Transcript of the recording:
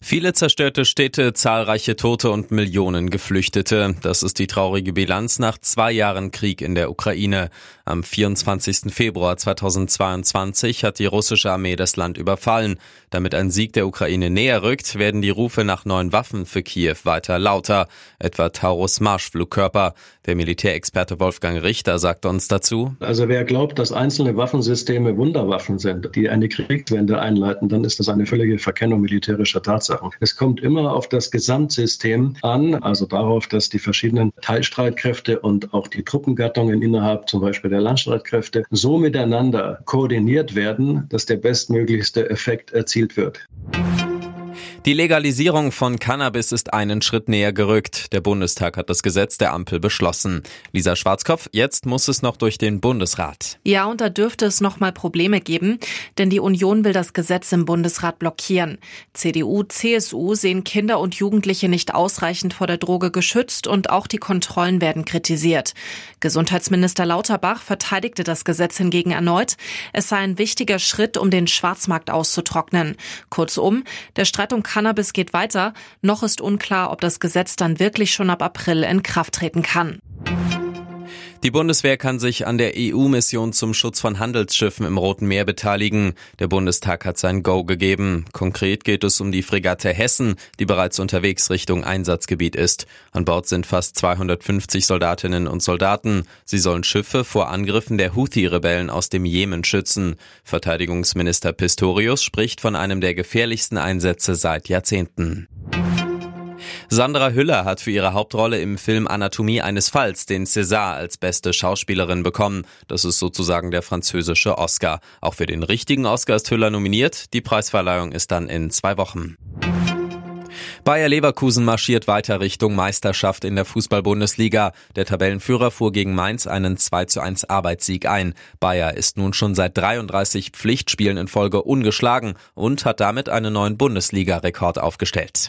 Viele zerstörte Städte, zahlreiche Tote und Millionen Geflüchtete. Das ist die traurige Bilanz nach zwei Jahren Krieg in der Ukraine. Am 24. Februar 2022 hat die russische Armee das Land überfallen. Damit ein Sieg der Ukraine näher rückt, werden die Rufe nach neuen Waffen für Kiew weiter lauter. Etwa Taurus Marschflugkörper. Der Militärexperte Wolfgang Richter sagt uns dazu. Also wer glaubt, dass einzelne Waffensysteme Wunderwaffen sind, die eine Kriegswende einleiten, dann ist das eine völlige Verkennung militärischer Tatsachen. Tatsachen. Es kommt immer auf das Gesamtsystem an, also darauf, dass die verschiedenen Teilstreitkräfte und auch die Truppengattungen innerhalb zum Beispiel der Landstreitkräfte so miteinander koordiniert werden, dass der bestmöglichste Effekt erzielt wird. Die Legalisierung von Cannabis ist einen Schritt näher gerückt. Der Bundestag hat das Gesetz der Ampel beschlossen. Lisa Schwarzkopf, jetzt muss es noch durch den Bundesrat. Ja, und da dürfte es noch mal Probleme geben, denn die Union will das Gesetz im Bundesrat blockieren. CDU, CSU sehen Kinder und Jugendliche nicht ausreichend vor der Droge geschützt und auch die Kontrollen werden kritisiert. Gesundheitsminister Lauterbach verteidigte das Gesetz hingegen erneut. Es sei ein wichtiger Schritt, um den Schwarzmarkt auszutrocknen. Kurzum, der Streit um Cannabis geht weiter. Noch ist unklar, ob das Gesetz dann wirklich schon ab April in Kraft treten kann. Die Bundeswehr kann sich an der EU-Mission zum Schutz von Handelsschiffen im Roten Meer beteiligen. Der Bundestag hat sein Go gegeben. Konkret geht es um die Fregatte Hessen, die bereits unterwegs Richtung Einsatzgebiet ist. An Bord sind fast 250 Soldatinnen und Soldaten. Sie sollen Schiffe vor Angriffen der Houthi-Rebellen aus dem Jemen schützen. Verteidigungsminister Pistorius spricht von einem der gefährlichsten Einsätze seit Jahrzehnten. Sandra Hüller hat für ihre Hauptrolle im Film Anatomie eines Falls den César als beste Schauspielerin bekommen. Das ist sozusagen der französische Oscar. Auch für den richtigen Oscar ist Hüller nominiert. Die Preisverleihung ist dann in zwei Wochen. Bayer Leverkusen marschiert weiter Richtung Meisterschaft in der Fußball-Bundesliga. Der Tabellenführer fuhr gegen Mainz einen 2 zu 1 Arbeitssieg ein. Bayer ist nun schon seit 33 Pflichtspielen in Folge ungeschlagen und hat damit einen neuen Bundesliga-Rekord aufgestellt.